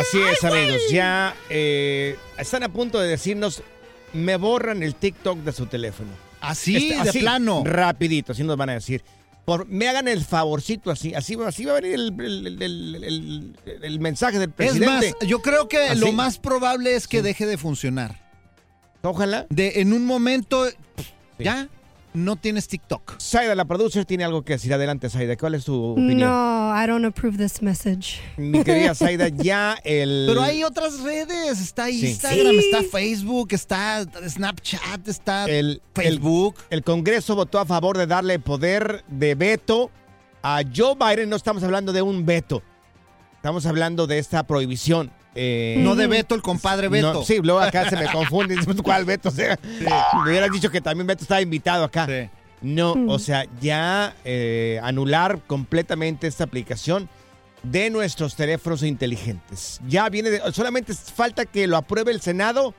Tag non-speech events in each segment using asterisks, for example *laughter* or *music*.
Así es, amigos. Ya eh, están a punto de decirnos, me borran el TikTok de su teléfono. Así, Este, de plano. Rapidito, así nos van a decir. Por, me hagan el favorcito así, así, así va a venir el, el- el- el- el mensaje del Es presidente. más, yo creo que Así. lo más probable es que deje de funcionar. Ojalá. De en un momento ya no tienes TikTok. Saida, la producer, tiene algo que decir. Adelante, Saida. ¿Cuál es tu opinión? No, I don't approve this message. Mi querida *laughs* Saida, ya el... Pero hay otras redes, está Sí. Instagram, Sí. está Facebook, está Snapchat, está el, el, Facebook. el Congreso votó a favor de darle poder de veto a Joe Biden. No estamos hablando de un veto. Estamos hablando de esta prohibición. Eh, no de Beto, el compadre Beto. no, sí, luego acá se me confunde. ¿Cuál Beto? O sea, me hubieras dicho que también Beto estaba invitado acá. Sí. No, o sea, ya eh, anular completamente esta aplicación de nuestros teléfonos inteligentes. Ya viene, de- solamente falta que lo apruebe el Senado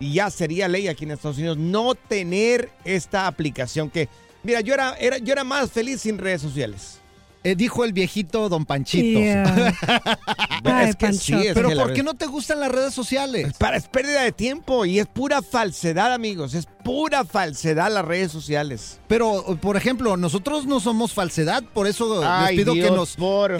y ya sería ley aquí en Estados Unidos no tener esta aplicación que, mira, yo era, era, yo era más feliz sin redes sociales. Eh, dijo el viejito Don Panchito. Yeah. *laughs* Ay, es que Pancho. sí, es Pero que la ¿por qué no te gustan las redes sociales? Para, es pérdida de tiempo y es pura falsedad, amigos. Es pura falsedad las redes sociales. Pero, por ejemplo, nosotros no somos falsedad, por eso Ay, les pido Dios, que nos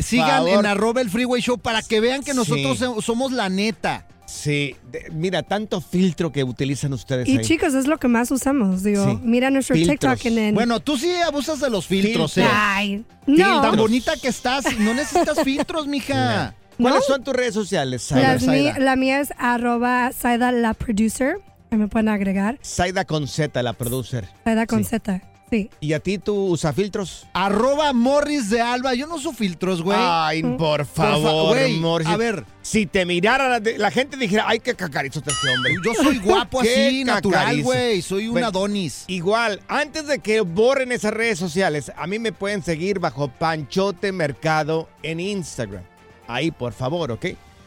sigan favor. en arroba el freeway show para que vean que nosotros Sí. somos la neta. Sí, de- mira, tanto filtro que utilizan ustedes Y ahí. chicos, es lo que más usamos. Digo, Sí. mira nuestro Filtros. TikTok en el... Bueno, tú sí abusas de los filtros, ¿eh? Ay, Tan no. bonita que estás, no necesitas *laughs* filtros, mija. ¿Cuáles ¿No? son tus redes sociales, Saida? Las mi- la mía es arroba Saida la producer. Ahí me pueden agregar. Saida con Z, la producer. Saida con Sí. Z. Sí. ¿Y a ti tú usas filtros? Arroba Morris de Alba. Yo no uso filtros, güey. Ay, por fa- favor, güey, Morris. a ver. Si te mirara la, gente dijera, ay, qué cacarizo está este hombre. Yo soy *laughs* guapo así, natural, güey. Soy un Adonis. Igual, antes de que borren esas redes sociales, a mí me pueden seguir bajo Panchote Mercado en Instagram. Ahí, por favor, ¿ok?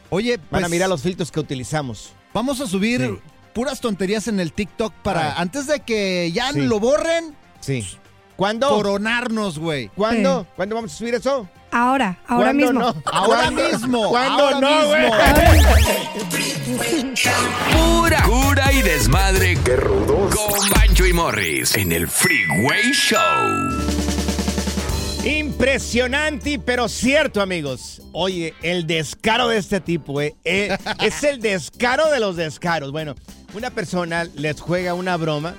Oye, Van a pues, mirar los filtros que utilizamos. Vamos a subir Sí. puras tonterías en el TikTok para Ay. antes de que ya Sí. lo borren, Sí. ¿Cuándo? coronarnos, güey. ¿Cuándo? Sí. ¿Cuándo vamos a subir eso? Ahora, ahora ¿Cuándo mismo. no? *laughs* Ahora mismo. ¿Cuándo ahora no, güey? *laughs* Pura cura y desmadre. ¡Qué rudos! Con Bancho y Morris en el Freeway Show. Impresionante, pero cierto, amigos. Oye, el descaro de este tipo, eh, eh, *laughs* es el descaro de los descaros. Bueno, una persona les juega una broma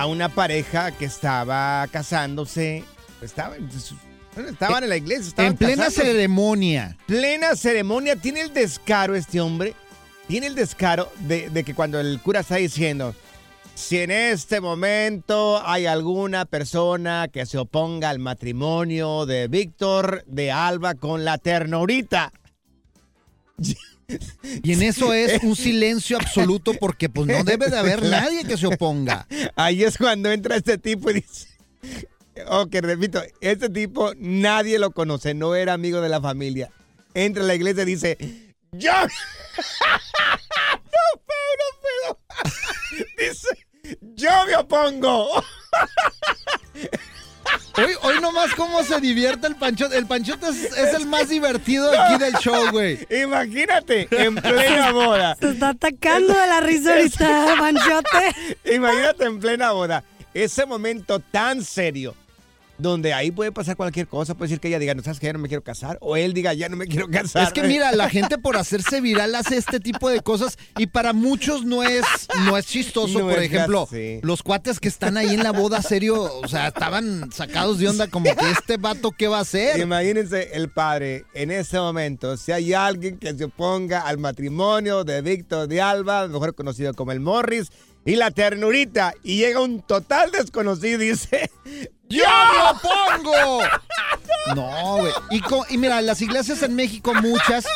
a una pareja que estaba casándose. Estaba, estaban en la iglesia. Estaban En plena casándose. ceremonia. plena ceremonia tiene el descaro este hombre tiene el descaro de, de que cuando el cura está diciendo, si en este momento hay alguna persona que se oponga al matrimonio de Víctor de Alba con la ternurita. *laughs* *laughs* Y en eso es un silencio absoluto porque pues no debe de haber nadie que se oponga. Ahí es cuando entra este tipo y dice, ok, repito, este tipo nadie lo conoce, no era amigo de la familia. Entra a la iglesia y dice, yo... *laughs* no puedo, no puedo. *laughs* dice, yo me opongo. Hoy, hoy nomás cómo se divierte el Panchote. El Panchote es, es el más divertido aquí del show, güey. Imagínate, en plena boda. Se está atacando de la risa ahorita, *laughs* Panchote. Imagínate en plena boda. Ese momento tan serio. Donde ahí puede pasar cualquier cosa. Puede decir que ella diga, no sabes que ya no me quiero casar. O él diga, ya no me quiero casar. Es que mira, la gente por hacerse viral hace este tipo de cosas y para muchos no es, no es chistoso. No por es ejemplo, los cuates que están ahí en la boda serio, o sea, estaban sacados de onda como que este vato, ¿qué va a hacer? Imagínense el padre en ese momento. Si hay alguien que se oponga al matrimonio de Víctor de Alba, mejor conocido como el Morris, y la ternurita, y llega un total desconocido y dice: ¡Yo me opongo! *laughs* No, güey. Y, mira, las iglesias en México, muchas,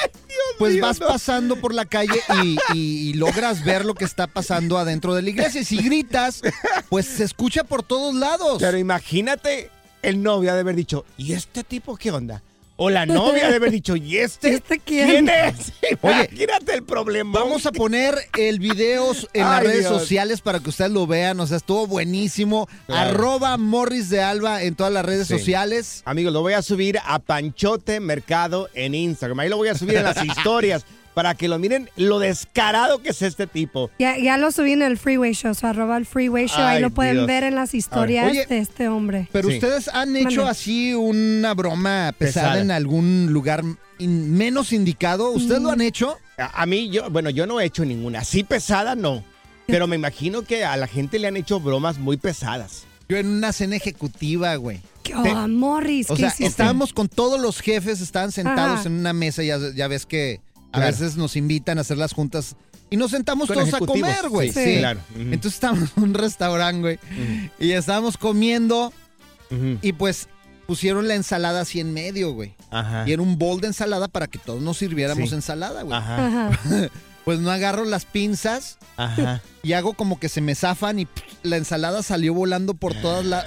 pues vas pasando por la calle y, y- y logras ver lo que está pasando adentro de la iglesia. Y si gritas, pues se escucha por todos lados. Pero imagínate, el novio ha de haber dicho: ¿y este tipo qué onda? O la novia de haber dicho: ¿y este? ¿Este quién? es? *laughs* Oye, imagínate el problema. Vamos a poner el video en las Ay, redes Dios. sociales para que ustedes lo vean. O sea, estuvo buenísimo. Claro. Arroba Morris de Alba en todas las redes Sí. sociales. Amigos, lo voy a subir a Panchote Mercado en Instagram. Ahí lo voy a subir en las *laughs* historias para que lo miren lo descarado que es este tipo. Ya, ya lo subí en el Freeway Show, so arroba el Freeway Show. Ahí lo pueden Dios. ver en las historias Oye, de este hombre. Pero Sí. ustedes han hecho así una broma pesada, Pesada. en algún lugar in- menos indicado. ¿Ustedes lo han hecho? A, a mí, yo, bueno, yo no he hecho ninguna. Así pesada, no. Pero me imagino que a la gente le han hecho bromas muy pesadas. Yo en una cena ejecutiva, güey. ¿Qué- Oh, Morris, O ¿qué sea, hiciste? estábamos con todos los jefes, estaban sentados Ajá. en una mesa, ya, ya ves que a Claro. veces nos invitan a hacer las juntas y nos sentamos Con todos a comer, güey. sí, sí, claro. Entonces estábamos en un restaurante, güey, y estábamos comiendo y pues pusieron la ensalada así en medio, güey. Ajá. Y era un bol de ensalada para que todos nos sirviéramos Sí. ensalada, güey. Ajá. Ajá. *laughs* Pues no agarro las pinzas Ajá. y hago como que se me zafan y pff, la ensalada salió volando por todas las...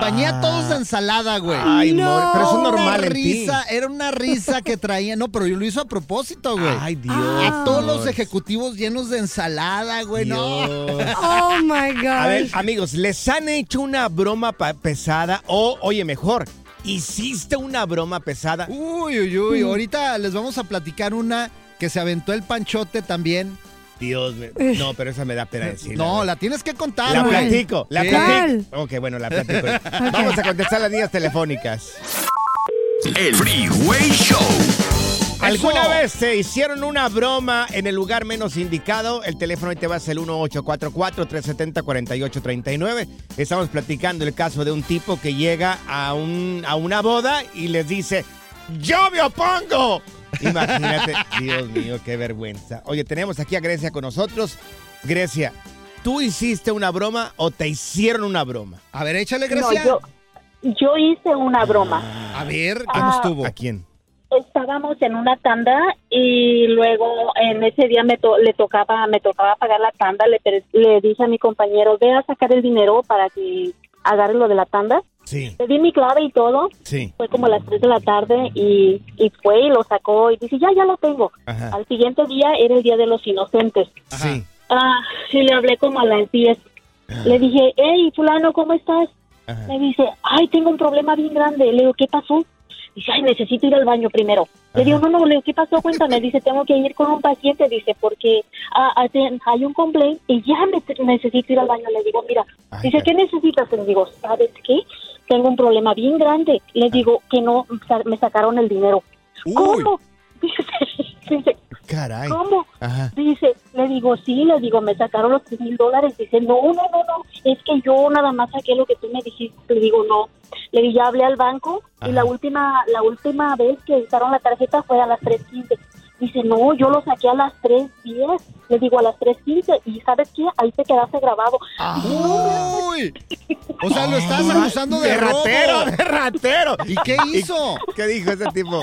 Bañé a todos de ensalada, güey. Ay, No. Pero eso es normal Una en ti. risa, era una risa que traía. No, pero yo lo hizo a propósito, güey. Ay, Dios. a todos los ejecutivos llenos de ensalada, güey. No. *laughs* Oh my God. A ver, amigos, ¿les han hecho una broma pesada? O, oye, mejor, ¿hiciste una broma pesada? Uy, uy, uy. Ahorita les vamos a platicar una que se aventó el panchote también. Dios mío. No, pero esa me da pena decir. No, la tienes que contar, La platico, la platico. Ok, bueno, la platico. *laughs* Vamos a contestar las líneas telefónicas. El Freeway Show. ¿Alguna Eso. vez se hicieron una broma en el lugar menos indicado? El teléfono ahí te va a ser el 1844-370-4839. Estamos platicando el caso de un tipo que llega a, un, a una boda y les dice, ¡Yo me opongo! Imagínate, Dios mío, qué vergüenza. Oye, tenemos aquí a Grecia con nosotros. Grecia, ¿tú hiciste una broma o te hicieron una broma? A ver, échale, No, Grecia. yo, yo hice una broma. A ver, ¿cómo Ah. estuvo? ¿A quién? Estábamos en una tanda y luego en ese día me to- le tocaba me tocaba pagar la tanda. Le, le dije a mi compañero, ve a sacar el dinero para que agarre lo de la tanda. Sí, Le di mi clave y todo. sí. Fue como las 3 de la tarde y, y fue y lo sacó y dice, ya, ya lo tengo. Ajá. Al siguiente día era el Día de los Inocentes. Sí. Ah, y le hablé como a las 10. Le dije, hey, fulano, ¿cómo estás? Ajá. Me dice, ay, tengo un problema bien grande. Le digo, ¿qué pasó? Dice, ay, necesito ir al baño primero. Le digo, no, no, le digo, ¿qué pasó? Cuéntame. Dice, tengo que ir con un paciente. Dice, porque ah, hay un complaint y ya me- necesito ir al baño. Le digo, mira, Ay, dice, ¿qué necesitas? Le digo, ¿sabes qué? Tengo un problema bien grande. Le digo que no, me sacaron el dinero. Uy. ¿Cómo? *laughs* Dice, dice, Caray. ¿cómo? Ajá. Dice, le digo, sí, le digo, me sacaron los tres mil dólares. Dice, no, no, no, no, es que yo nada más saqué lo que tú me dijiste. Le digo, no. Le digo, ya hablé al banco y la última la última vez que usaron la tarjeta fue a las 3.15. Dice, no, yo lo saqué a las 3.10. Le digo, a las 3.15. Y ¿sabes qué? Ahí te quedaste grabado. ¡Uy! O sea, lo estás acusando de, de ratero, de ratero. ¿Y qué hizo? ¿Qué dijo ese tipo?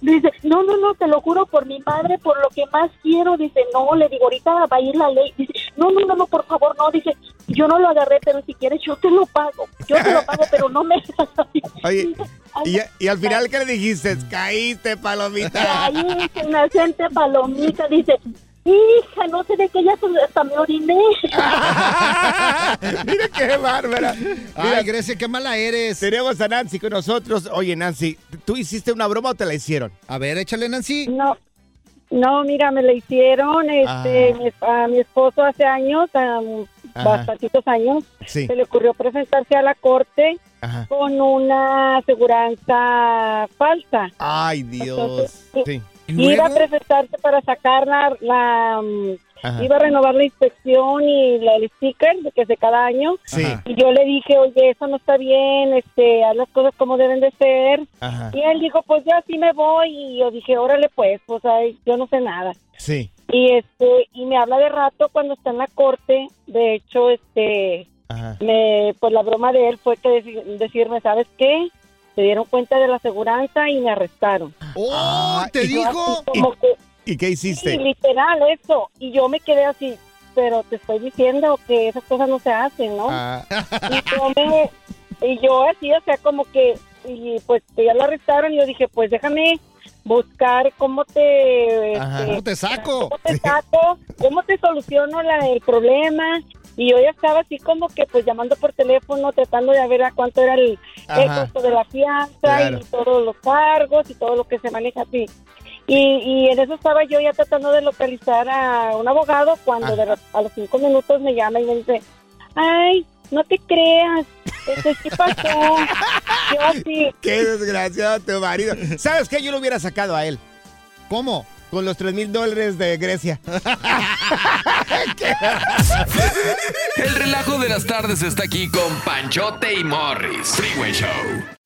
Dice, no, no, no, te lo juro por mi madre, por lo que más quiero. Dice, no, le digo, ahorita va a ir la ley. Dice, no, no, no, no, por favor, no. Dice, yo no lo agarré, pero si quieres yo te lo pago. Yo te lo pago, pero no me... Oye, *laughs* y, y al final, ¿qué le dijiste? Caíste, palomita. *laughs* Ahí, inocente palomita, dice, hija, no sé de qué ya hasta me oriné. *laughs* Mira qué bárbara. Mira, Ay, Grecia, qué mala eres. tenemos a Nancy con nosotros. Oye, Nancy, ¿tú hiciste una broma o te la hicieron? A ver, échale, Nancy. No, no, mira, me la hicieron, este, Ah. mi, a mi esposo hace años, um, Ajá. bastantitos años, Sí. se le ocurrió presentarse a la corte Ajá. con una aseguranza falsa. Ay, Dios. Entonces, Sí. Iba a presentarse para sacar la, la, Ajá. iba a renovar la inspección y la, el sticker de que es de cada año. Sí. Y yo le dije, oye, eso no está bien, este, haz las cosas como deben de ser. Ajá. Y él dijo, pues ya sí me voy. Y yo dije, órale pues, pues ay, yo no sé nada. Sí. Y este, y me habla de rato cuando está en la corte. De hecho, este, Ajá. me, pues la broma de él fue que deci- decirme, ¿sabes qué? Se dieron cuenta de la aseguranza y me arrestaron. ¡Oh! Ah, ¿Te y- dijo? Como que, ¿Y qué sí, hiciste? literal, eso. Y yo me quedé así, pero te estoy diciendo que esas cosas no se hacen, ¿no? Ah, Y yo, me- y yo así, o sea, como que, y pues que ya lo arrestaron y yo dije, pues déjame buscar cómo te... Ajá. este, ¿Cómo te saco? ¿Cómo te saco? ¿Cómo te soluciono la- el problema? Y yo ya estaba así como que pues llamando por teléfono, tratando de ver a cuánto era el, el costo de la fianza Claro. y todos los cargos y todo lo que se maneja así. Y, y en eso estaba yo ya tratando de localizar a un abogado cuando de a los cinco minutos me llama y me dice, ay, no te creas, este, ¿qué pasó? yo así, qué desgraciado tu marido. ¿Sabes qué? Yo lo hubiera sacado a él. ¿Cómo? Con los 3 mil dólares de Grecia. *laughs* El relajo de las tardes está aquí con Panchote y Morris. Freeway Show.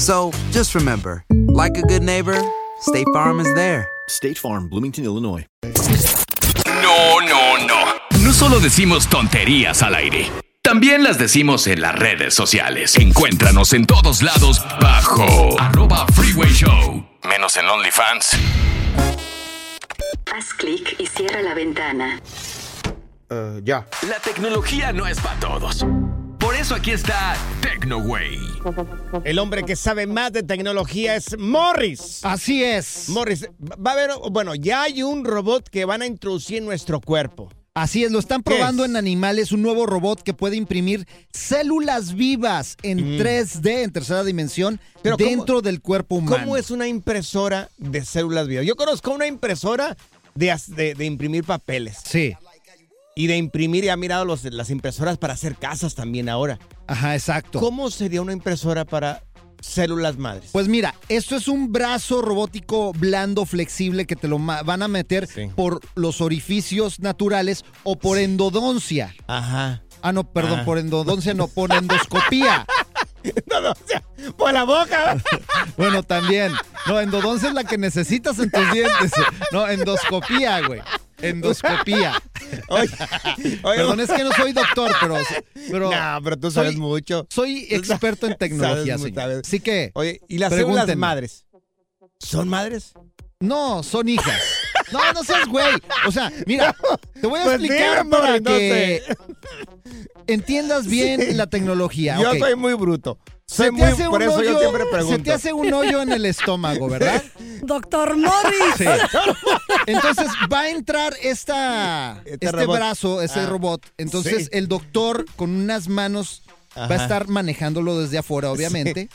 So just remember, like a good neighbor, State Farm is there. State Farm, Bloomington, Illinois. No, no, no. No solo decimos tonterías al aire. También las decimos en las redes sociales. Encuéntranos en todos lados bajo arroba Freeway Show. Menos en OnlyFans. Haz clic y cierra la ventana. ya. La tecnología no es para todos. Por eso aquí está TecnoWay. El hombre que sabe más de tecnología es Morris. Así es. Morris, va a haber, bueno, ya hay un robot que van a introducir en nuestro cuerpo. Así es, lo están ¿Qué probando es? en animales, un nuevo robot que puede imprimir células vivas en 3D, en tercera dimensión, Mm. Pero ¿cómo- dentro del cuerpo humano. ¿Cómo es una impresora de células vivas? Yo conozco una impresora de, de- de imprimir papeles. Sí. Y de imprimir, ya he mirado los, las impresoras para hacer casas también ahora. Ajá, exacto. ¿Cómo sería una impresora para células madres? Pues mira, esto es un brazo robótico blando, flexible, que te lo van a meter Sí. por los orificios naturales o por endodoncia. Ajá. Ah, no, perdón, Ah. por endodoncia no, por endoscopía. *laughs* Endodoncia, por la boca. *laughs* Bueno, también. No, endodoncia es la que necesitas en tus dientes. No, endoscopía, güey. Endoscopía. *laughs* Oye, oye, Perdón, es que no soy doctor, pero. pero no, pero tú sabes soy- mucho. Soy experto en tecnología, Sabes sabes. Así que. Oye, ¿y las células madres? ¿Son madres? No, son hijas. No, no seas güey. O sea, mira, te voy a Pues explicar dime, para no que sé. entiendas bien Sí. la tecnología. Yo soy muy bruto. Se te muy, hace por un eso yo hoyo- siempre Se pregunto. te hace un hoyo en el estómago, ¿verdad? *laughs* Doctor Morris. Sí. Entonces va a entrar esta, Este este, robot. brazo, ese Ah, robot. Entonces sí. el doctor con unas manos va a estar manejándolo desde afuera, obviamente.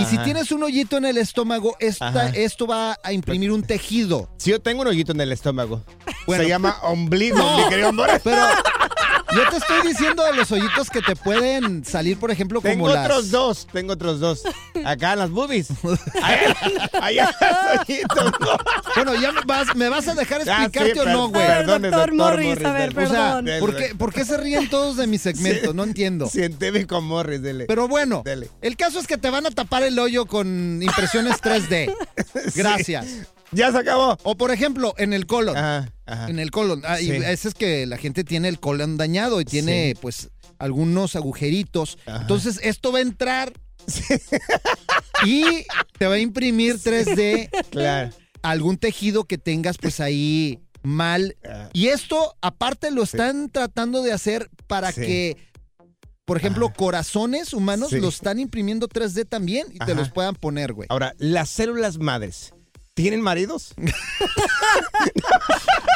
Y si tienes un hoyito en el estómago, esta, esto va a imprimir un tejido. Si yo tengo un hoyito en el estómago. Bueno, Se llama ombligo, No, mi querido pero yo te estoy diciendo de los hoyitos que te pueden salir, por ejemplo, como Tengo las... otros dos, tengo otros dos. Acá en las boobies. Allá, hoyitos, no. Bueno, ya me vas, ¿me vas a dejar Ah, sí, explicarte o no, güey? Doctor doctor Morris, Morris, a ver, del- O sea, perdón. ¿por qué, por qué se ríen todos de mi segmento? No entiendo. Científico Morris, dele. Pero bueno, Dele. el caso es que te van a tapar el hoyo con impresiones 3D. *laughs* Gracias. Ya se acabó. O por ejemplo, en el colon. Ajá, ajá. En el colon. Ah, y Sí. ese es que la gente tiene el colon dañado y tiene, pues, algunos agujeritos. Ajá. Entonces, esto va a entrar *laughs* y te va a imprimir 3D Claro. algún tejido que tengas, pues, ahí mal. Ah. Y esto, aparte, lo están tratando de hacer para que, por ejemplo, corazones humanos Sí. los están imprimiendo 3D también y te los puedan poner, güey. Ahora, las células madres. ¿Tienen maridos? *laughs*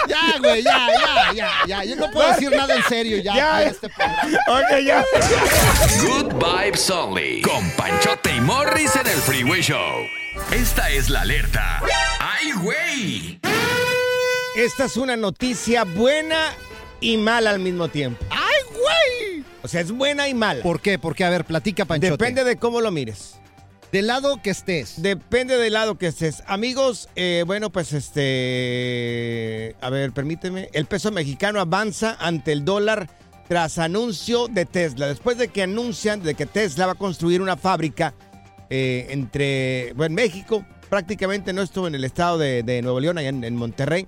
Ya, güey, ya, ya, ya, ya. Yo no puedo decir nada en serio ya. Ya. este programa. Ok, ya. Good Vibes Only. Con Panchote y Morris en el Freeway Show. Esta es la alerta. ¡Ay, güey! Esta es una noticia buena y mala al mismo tiempo. ¡Ay, güey! O sea, es buena y mala. ¿Por qué? Porque, a ver, platica, Panchote. Depende de cómo lo mires. Del lado que estés. Depende del lado que estés. Amigos, eh, bueno, pues este. A ver, permíteme. El peso mexicano avanza ante el dólar tras anuncio de Tesla. Después de que anuncian de que Tesla va a construir una fábrica eh, entre. Bueno, en México, prácticamente no estuvo en el estado de, Nuevo León, allá en Monterrey.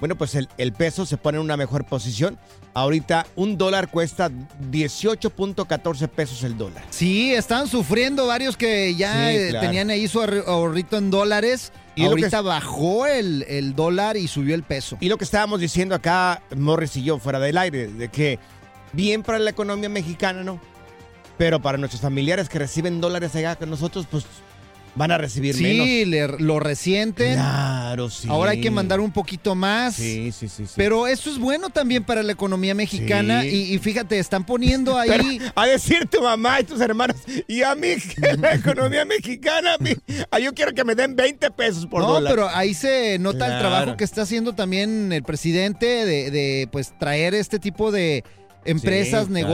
Bueno, pues el, el peso se pone en una mejor posición. Ahorita un dólar cuesta 18.14 pesos el dólar. Sí, están sufriendo varios que ya Sí, eh, claro. tenían ahí su ahorri- ahorrito en dólares. Y Ahorita que- bajó el, el dólar y subió el peso. Y lo que estábamos diciendo acá, Morris y yo, fuera del aire, de que bien para la economía mexicana, ¿no? Pero para nuestros familiares que reciben dólares allá con nosotros, pues van a recibir menos. Sí, lo resienten. Claro, sí. Ahora hay que mandar un poquito más. Sí, sí, sí. sí. Pero eso es bueno también para la economía mexicana. Sí. Y, y fíjate, están poniendo *laughs* ahí. Pero, a decir tu mamá y tus hermanos, y a mí, que *laughs* la economía mexicana, a mí, yo quiero que me den 20 pesos por no, dólar. pero ahí se nota el trabajo que está haciendo también el presidente de, de, pues traer este tipo de empresas, Sí, claro.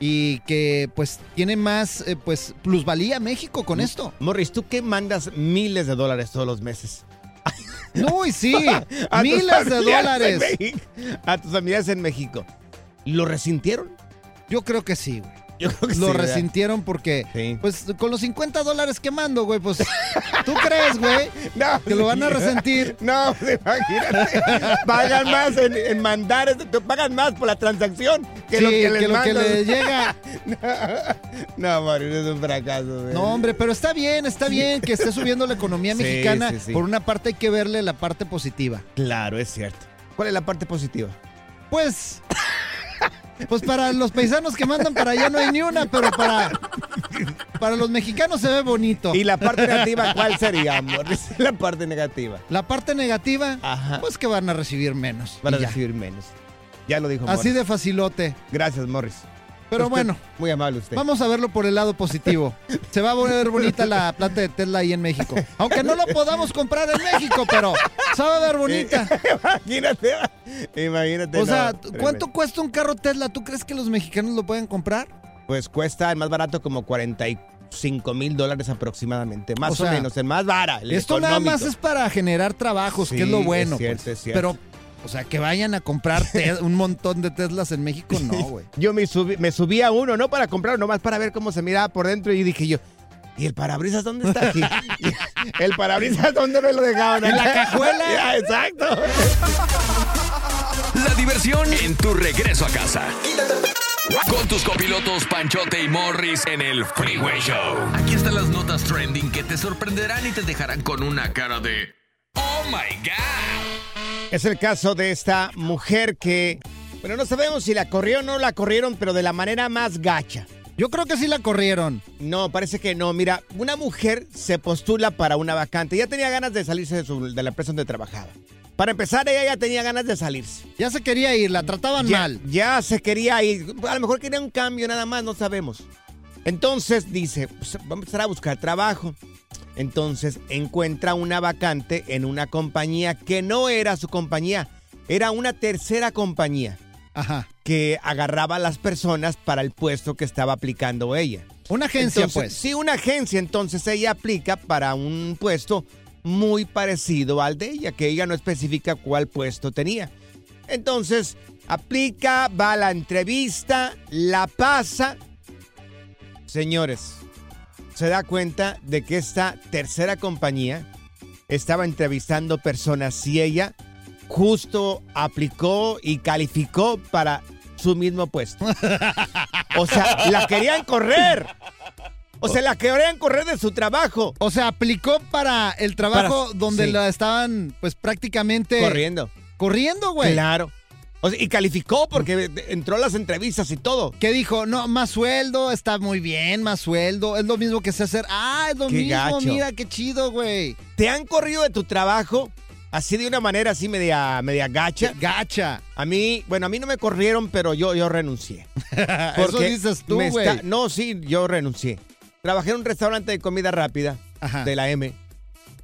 Y que pues tiene más eh, pues plusvalía México con esto. Morris, ¿tú qué mandas miles de dólares todos los meses? No, y sí, *laughs* miles de dólares. México. A tus familiares en México. ¿Lo resintieron? Yo creo que sí, güey. Yo creo que Lo sí, ¿verdad? resintieron porque, Sí. pues, con los 50 dólares que mando, güey, pues, ¿tú crees, güey? *laughs* No, Que lo van a resentir. *laughs* No, pues, imagínate. pagan más en, en mandar, te pagan más por la transacción que Sí, lo que les que lo que mandas. le llega. *laughs* No, Mario, es un fracaso. güey. No, hombre, pero está bien, está bien que esté subiendo la economía mexicana. Por una parte hay que verle la parte positiva. Claro, es cierto. ¿Cuál es la parte positiva? Pues, pues para los paisanos que mandan para allá no hay ni una, pero para, para los mexicanos se ve bonito. ¿Y la parte negativa cuál sería, amor? La parte negativa. La parte negativa, Ajá. pues que van a recibir menos. Van a recibir menos. Ya lo dijo Así Morris. de facilote. Gracias, Morris. Pero Usted- bueno, Muy amable usted. vamos a verlo por el lado positivo. *laughs* Se va a ver bonita la planta de Tesla ahí en México. Aunque no lo podamos comprar en México, pero se va a ver bonita. *laughs* imagínate. Imagínate. O sea. ¿cuánto cuesta un carro Tesla? ¿Tú crees que los mexicanos lo pueden comprar? Pues cuesta el más barato como 45 mil dólares aproximadamente. Más O o, sea, menos, el más barato. Esto nada más es para generar trabajos, que es lo bueno. es cierto, pues. es cierto. Pero O sea, que vayan a comprar *laughs* un montón de Teslas en México, no, güey. Yo me subí, me subí a uno, no para comprarlo, nomás para ver cómo se miraba por dentro y dije yo, ¿y el parabrisas dónde está aquí? *laughs* ¿El parabrisas dónde me lo dejaron? ¿En la cajuela? *laughs* Ya, exacto. La diversión en tu regreso a casa. Con tus copilotos Panchote y Morris en el Freeway Show. Aquí están las notas trending que te sorprenderán y te dejarán con una cara de ¡Oh my God! Es el caso de esta mujer que, bueno, no sabemos si la corrieron o no la corrieron, pero de la manera más gacha. Yo creo que sí la corrieron. No, parece que no. Mira, una mujer se postula para una vacante. Ya tenía ganas de salirse de, su- de la empresa donde trabajaba. Para empezar, ella ya tenía ganas de salirse. Ya se quería ir, la trataban Ya, mal. ya se quería ir. A lo mejor quería un cambio nada más, no sabemos. Entonces dice, pues, vamos a empezar a buscar trabajo. Entonces encuentra una vacante en una compañía que no era su compañía, era una tercera compañía Ajá. que agarraba a las personas para el puesto que estaba aplicando ella. Una agencia, Entonces, pues. Sí, una agencia. Entonces ella aplica para un puesto muy parecido al de ella, que ella no especifica cuál puesto tenía. Entonces aplica, va a la entrevista, la pasa. Señores, se da cuenta de que esta tercera compañía estaba entrevistando personas y ella justo aplicó y calificó para su mismo puesto. O sea, la querían correr. O sea, la querían correr de su trabajo. O sea, aplicó para el trabajo Para- donde sí. la estaban, pues prácticamente. Corriendo. Corriendo, güey. Claro. O sea, y calificó porque entró a las entrevistas y todo. ¿Qué dijo? No, más sueldo, está muy bien, más sueldo. Es lo mismo que sé hacer. Ah, es lo Qué mismo, gacho. mira, qué chido, güey. ¿Te han corrido de tu trabajo? Así de una manera así media, media gacha. Gacha. A mí, bueno, a mí no me corrieron, pero yo, yo renuncié. *laughs* Eso dices tú, güey. No, sí, yo renuncié. Trabajé en un restaurante de comida rápida Ajá. de la M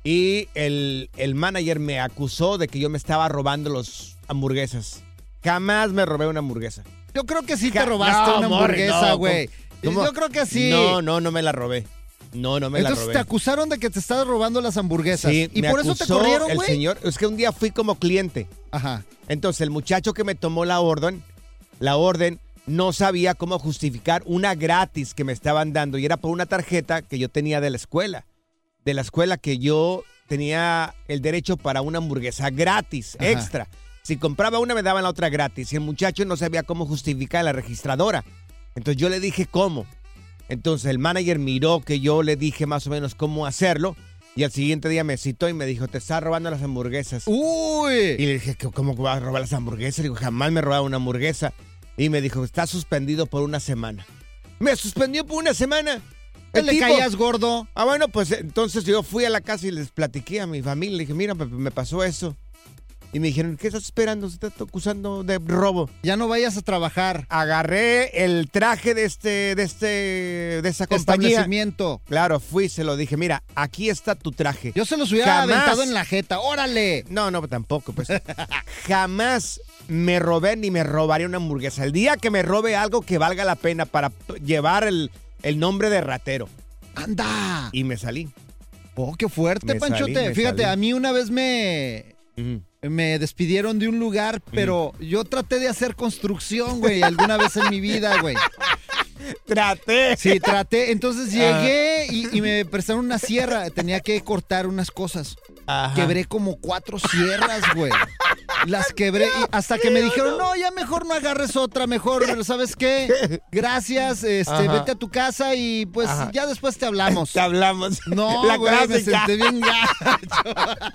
y el, el manager me acusó de que yo me estaba robando los hamburguesas. Jamás me robé una hamburguesa. Yo creo que sí te Ja- robaste No, una hamburguesa, no, güey. ¿cómo? Yo creo que sí. No, no, no me la robé. No, no me Entonces la robé. te acusaron de que te estabas robando las hamburguesas. Sí, y me por eso te acusó corrieron, el güey. señor. Es que un día fui como cliente. Ajá. Entonces el muchacho que me tomó la orden, la orden, no sabía cómo justificar una gratis que me estaban dando y era por una tarjeta que yo tenía de la escuela. De la escuela que yo tenía el derecho para una hamburguesa gratis, Ajá. extra. Si compraba una me daban la otra gratis y el muchacho no sabía cómo justificar la registradora. Entonces yo le dije cómo. Entonces el manager miró que yo le dije más o menos cómo hacerlo y al siguiente día me citó y me dijo, te estás robando las hamburguesas. Uy. Y le dije, "¿Cómo- ¿cómo vas a robar las hamburguesas? Le digo, jamás me he robado una hamburguesa. Y me dijo, está suspendido por una semana. ¿Me suspendió por una semana? ¿Te El le tipo- caías gordo? Ah, bueno, pues entonces yo fui a la casa y les platiqué a mi familia. Le dije, mira, me pasó eso. Y me dijeron, ¿qué estás esperando? Se está acusando de robo. Ya no vayas a trabajar. Agarré el traje de este, de este, de esa compañía. Establecimiento. Claro, fui, se lo dije, mira, aquí está tu traje. Yo se los hubiera Jamás- aventado en la jeta. ¡Órale! No, no, tampoco, pues. *laughs* Jamás me robé ni me robaría una hamburguesa. El día que me robe algo que valga la pena para llevar el, el nombre de ratero. ¡Anda! Y me salí. Oh, qué fuerte, Me Panchote. salí, Fíjate, salí. a mí una vez me, me despidieron de un lugar, pero yo traté de hacer construcción, güey, alguna vez en mi vida, güey. *laughs* Traté. Sí, traté. Entonces llegué y, y me prestaron una sierra. Tenía que cortar unas cosas. Ajá. Quebré como cuatro sierras, güey. Las quebré y hasta que me dijeron, no, ya mejor no agarres otra, mejor, ¿sabes qué? Gracias, este, Ajá. vete a tu casa y pues Ajá. ya después te hablamos. *laughs* Te hablamos. No, *laughs* La güey, me senté bien gacho. *laughs*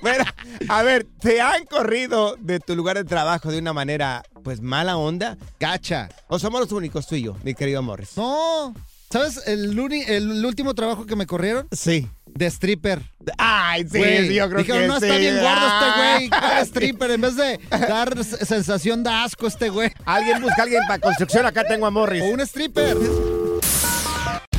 Bueno, a ver, ¿te han corrido de tu lugar de trabajo de una manera, pues, mala onda? Gacha. ¿O somos los únicos tú y yo, mi querido Morris? No. ¿Sabes el, uni- el último trabajo que me corrieron? Sí. De stripper. Ay, sí, Güey, sí, yo creo dijeron, que no, sí. está bien gordo este güey. Ah, ¿Cuál stripper? En vez de dar sensación de asco este güey. Alguien busca a alguien para construcción, acá tengo a Morris. O un stripper.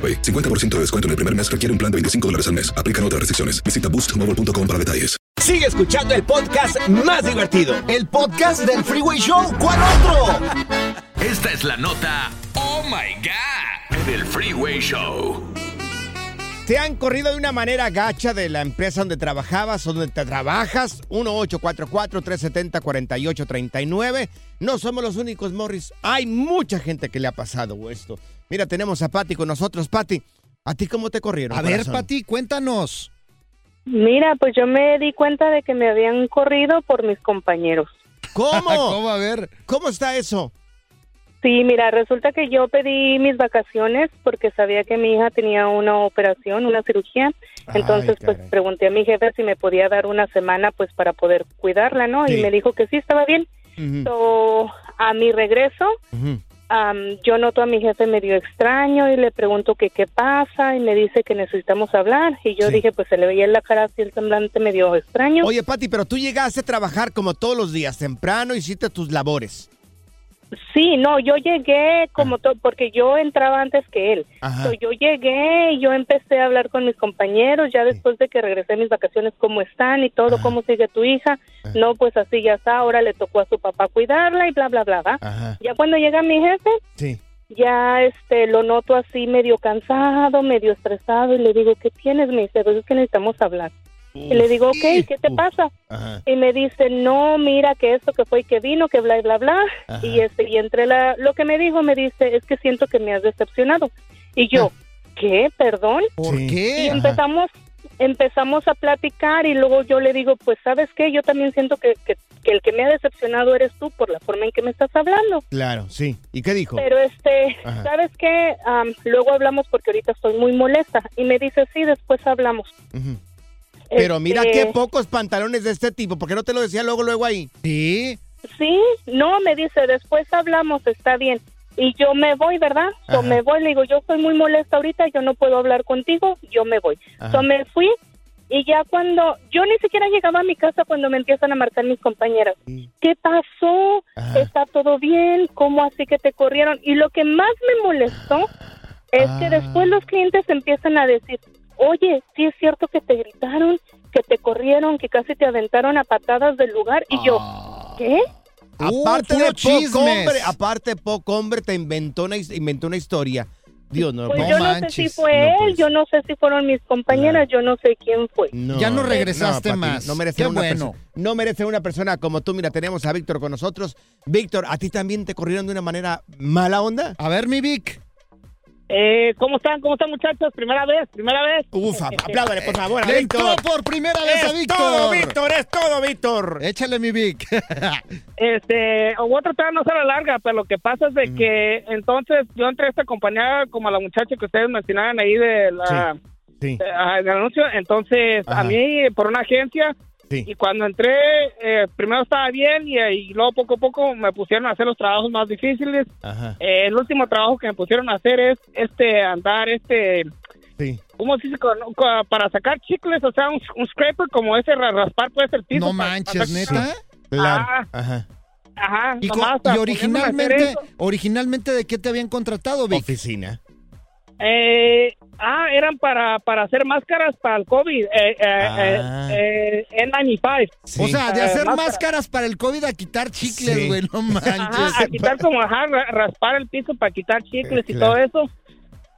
AroPay. 50% de descuento en el primer mes requiere un plan de 25 dólares al mes. Aplican otras restricciones. Visita boostmobile.com para detalles. Sigue escuchando el podcast más divertido. El podcast del Freeway Show. ¿Cuál otro? Esta es la nota Oh My God del Freeway Show. Te han corrido de una manera gacha de la empresa donde trabajabas o donde te trabajas. 1-844-370-4839. No somos los únicos, Morris. Hay mucha gente que le ha pasado esto. Mira, tenemos a Patti con nosotros. Patti, ¿a ti cómo te corrieron? A ver? Pati, cuéntanos. Mira, pues yo me di cuenta de que me habían corrido por mis compañeros. ¿Cómo? *laughs* ¿Cómo? A ver. ¿Cómo está eso? Sí, mira, resulta que yo pedí mis vacaciones porque sabía que mi hija tenía una operación, una cirugía. Entonces, pues pregunté a mi jefe si me podía dar una semana pues para poder cuidarla, ¿no? Sí. Y me dijo que sí, estaba bien. So, a mi regreso, am, yo noto a mi jefe medio extraño y le pregunto que qué pasa y me dice que necesitamos hablar. Y yo dije, pues se le veía en la cara así el semblante medio extraño. Oye, Patti, pero tú llegaste a trabajar como todos los días, temprano, hiciste tus labores. Sí, no, yo llegué como todo, porque yo entraba antes que él. So, yo llegué y yo empecé a hablar con mis compañeros, ya después de que regresé a mis vacaciones, ¿cómo están y todo? ¿Cómo sigue tu hija? No, pues así ya está, ahora le tocó a su papá cuidarla y bla, bla, bla, ¿va? Ajá. Ya cuando llega mi jefe, Sí. ya este lo noto así medio cansado, medio estresado y le digo, ¿qué tienes? Me dice, pues es que necesitamos hablar. Y le digo, ok, ¿qué te pasa? Ajá. Y me dice, no, mira que esto que fue y que vino, que bla, y bla, bla. Ajá. Y este, y entre la, lo que me dijo, me dice, es que siento que me has decepcionado. Y yo, ¿qué? ¿Perdón? ¿Por qué? Y empezamos, empezamos a platicar y luego yo le digo, pues, ¿sabes qué? Yo también siento que, que, que el que me ha decepcionado eres tú por la forma en que me estás hablando. Claro, sí. ¿Y qué dijo? Pero este, Ajá. ¿sabes qué? Luego hablamos porque ahorita estoy muy molesta. Y me dice, sí, después hablamos. Ujú. Pero mira Este, qué pocos pantalones de este tipo. ¿Por qué no te lo decía luego, luego ahí? Sí. Sí, no, me dice, después hablamos, está bien. Y yo me voy, ¿verdad? So, Ajá. me voy, le digo, yo estoy muy molesta ahorita, yo no puedo hablar contigo, yo me voy. Ajá. So, me fui y ya cuando, yo ni siquiera llegaba a mi casa cuando me empiezan a marcar mis compañeras. ¿Qué pasó? ¿Está todo bien? ¿Cómo así que te corrieron? Y lo que más me molestó es Ah. que después los clientes empiezan a decir, oye, sí es cierto que te gritaron, que te corrieron, que casi te aventaron a patadas del lugar. Y yo, ¿qué? Aparte de poco chismes. hombre, aparte poco hombre, te inventó una, inventó una historia. Dios, no, Pues no yo no sé si fue No él, puede yo no sé si fueron mis compañeras, yo no sé quién fue. Ya no regresaste más. No merece Qué una bueno. persona- no merece una persona como tú. Mira, tenemos a Víctor con nosotros. Víctor, ¿a ti también te corrieron de una manera mala onda? A ver, mi Vic. Eh, ¿Cómo están? ¿Cómo están, muchachos? ¿Primera vez? ¿Primera vez? Ufa, *laughs* apláudale, por favor, a Le Víctor. entró por primera vez a Es Víctor. todo, Víctor, es todo, Víctor. Échale, mi Vic. *laughs* Este, voy a tratar de no ser larga, pero lo que pasa es de que entonces yo entré a esta compañía como a la muchacha que ustedes mencionaban ahí de la, Sí. de- ah, del anuncio. Entonces, Ajá. a mí, por una agencia, Sí. y cuando entré, eh, primero estaba bien y, y luego poco a poco me pusieron a hacer los trabajos más difíciles. Ajá. Eh, el último trabajo que me pusieron a hacer es este andar este ¿cómo se dice? Para sacar chicles, o sea, un, un scraper como ese, ra- raspar pues el piso. No para- manches, para- ¿neta? Claro. Ah, Ajá. ajá. Y, y originalmente, originalmente, ¿de qué te habían contratado, Vic? Oficina. Eh, ah, eran para, para hacer máscaras para el COVID. Eh, eh, Ah. eh, eh, N95. O sea, de Eh, hacer máscaras. máscaras para el COVID a quitar chicles, Sí. güey, no manches. Ajá, a quitar como, ajá, ra- raspar el piso para quitar chicles y claro. todo eso.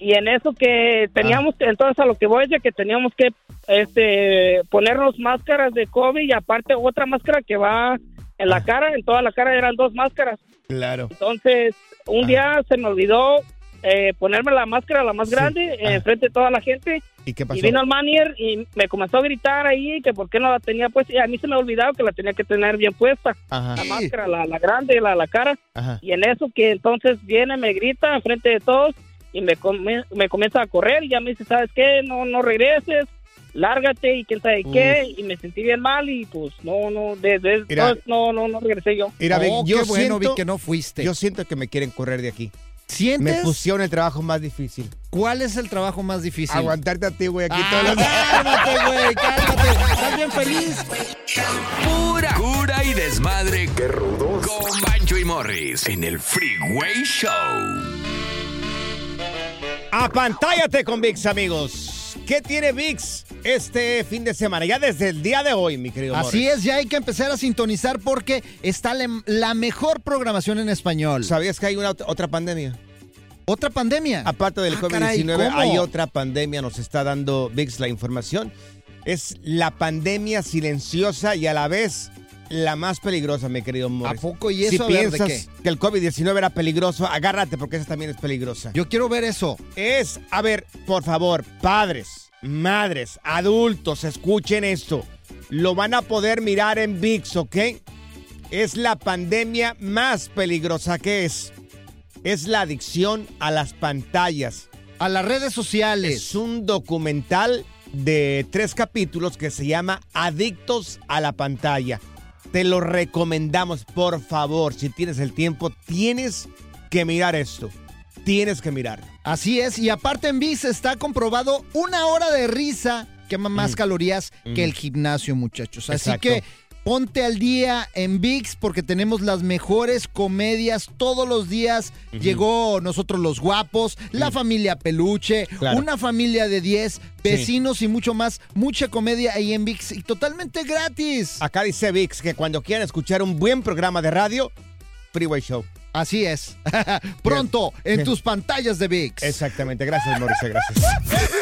Y en eso que teníamos, que entonces a lo que voy es de que teníamos que este ponernos máscaras de COVID y aparte otra máscara que va en la cara, en toda la cara eran dos máscaras. Claro. Entonces, un día se me olvidó eh, ponerme la máscara, la más grande, Ah. enfrente de toda la gente. ¿Y qué pasó? Y vino el manier y me comenzó a gritar ahí que por qué no la tenía puesta. Y a mí se me ha olvidado que la tenía que tener bien puesta. Ajá. La máscara, la, la grande, la, la cara. Ajá. Y en eso que entonces viene, me grita enfrente de todos y me, come- me comienza a correr y ya me dice, ¿sabes qué? No, no regreses, lárgate y quién sabe qué. Y me sentí bien mal y pues no, no, desde entonces no, no, no regresé yo. Mira, Oh, yo qué bueno, siento, Vic, que no fuiste. Yo siento que me quieren correr de aquí. ¿Sientes? Me pusieron el trabajo más difícil. ¿Cuál es el trabajo más difícil? Aguantarte a ti, güey, aquí Ah, todos los cálmate, güey, cálmate. ¿Estás bien feliz? Pura cura y desmadre. ¡Qué rudos! Con Bancho y Morris en el Freeway Show. Apantállate con VIX, amigos. ¿Qué tiene VIX este fin de semana? Ya desde el día de hoy, mi querido Así es, ya hay que empezar a sintonizar porque está la, mejor programación en español. ¿Sabías que hay una ot- otra pandemia? ¿Otra pandemia? Aparte del Ah, caray, COVID-19, ¿cómo? hay otra pandemia, nos está dando VIX la información. Es la pandemia silenciosa y a la vez la más peligrosa, mi querido Morris. ¿A poco? ¿Y si eso, ver, de piensas que el COVID-19 era peligroso, agárrate porque esa también es peligrosa. Yo quiero ver eso. Es, a ver, por favor, padres, madres, adultos, escuchen esto. Lo van a poder mirar en VIX, ¿ok? Es la pandemia más peligrosa que es. Es la adicción a las pantallas. A las redes sociales. Es un documental de tres capítulos que se llama Adictos a la pantalla. Te lo recomendamos, por favor. Si tienes el tiempo, tienes que mirar esto. Tienes que mirarlo. Así es, y aparte en VIX está comprobado una hora de risa quema más calorías que el gimnasio, muchachos. Así Exacto. que ponte al día en VIX porque tenemos las mejores comedias todos los días. Llegó nosotros los guapos, la familia peluche, Claro. una familia de 10, vecinos y mucho más. Mucha comedia ahí en VIX y totalmente gratis. Acá dice VIX que cuando quieran escuchar un buen programa de radio, Freeway Show. Así es. *laughs* Pronto en tus pantallas de VIX. Exactamente. Gracias, Mauricio. Gracias. *laughs*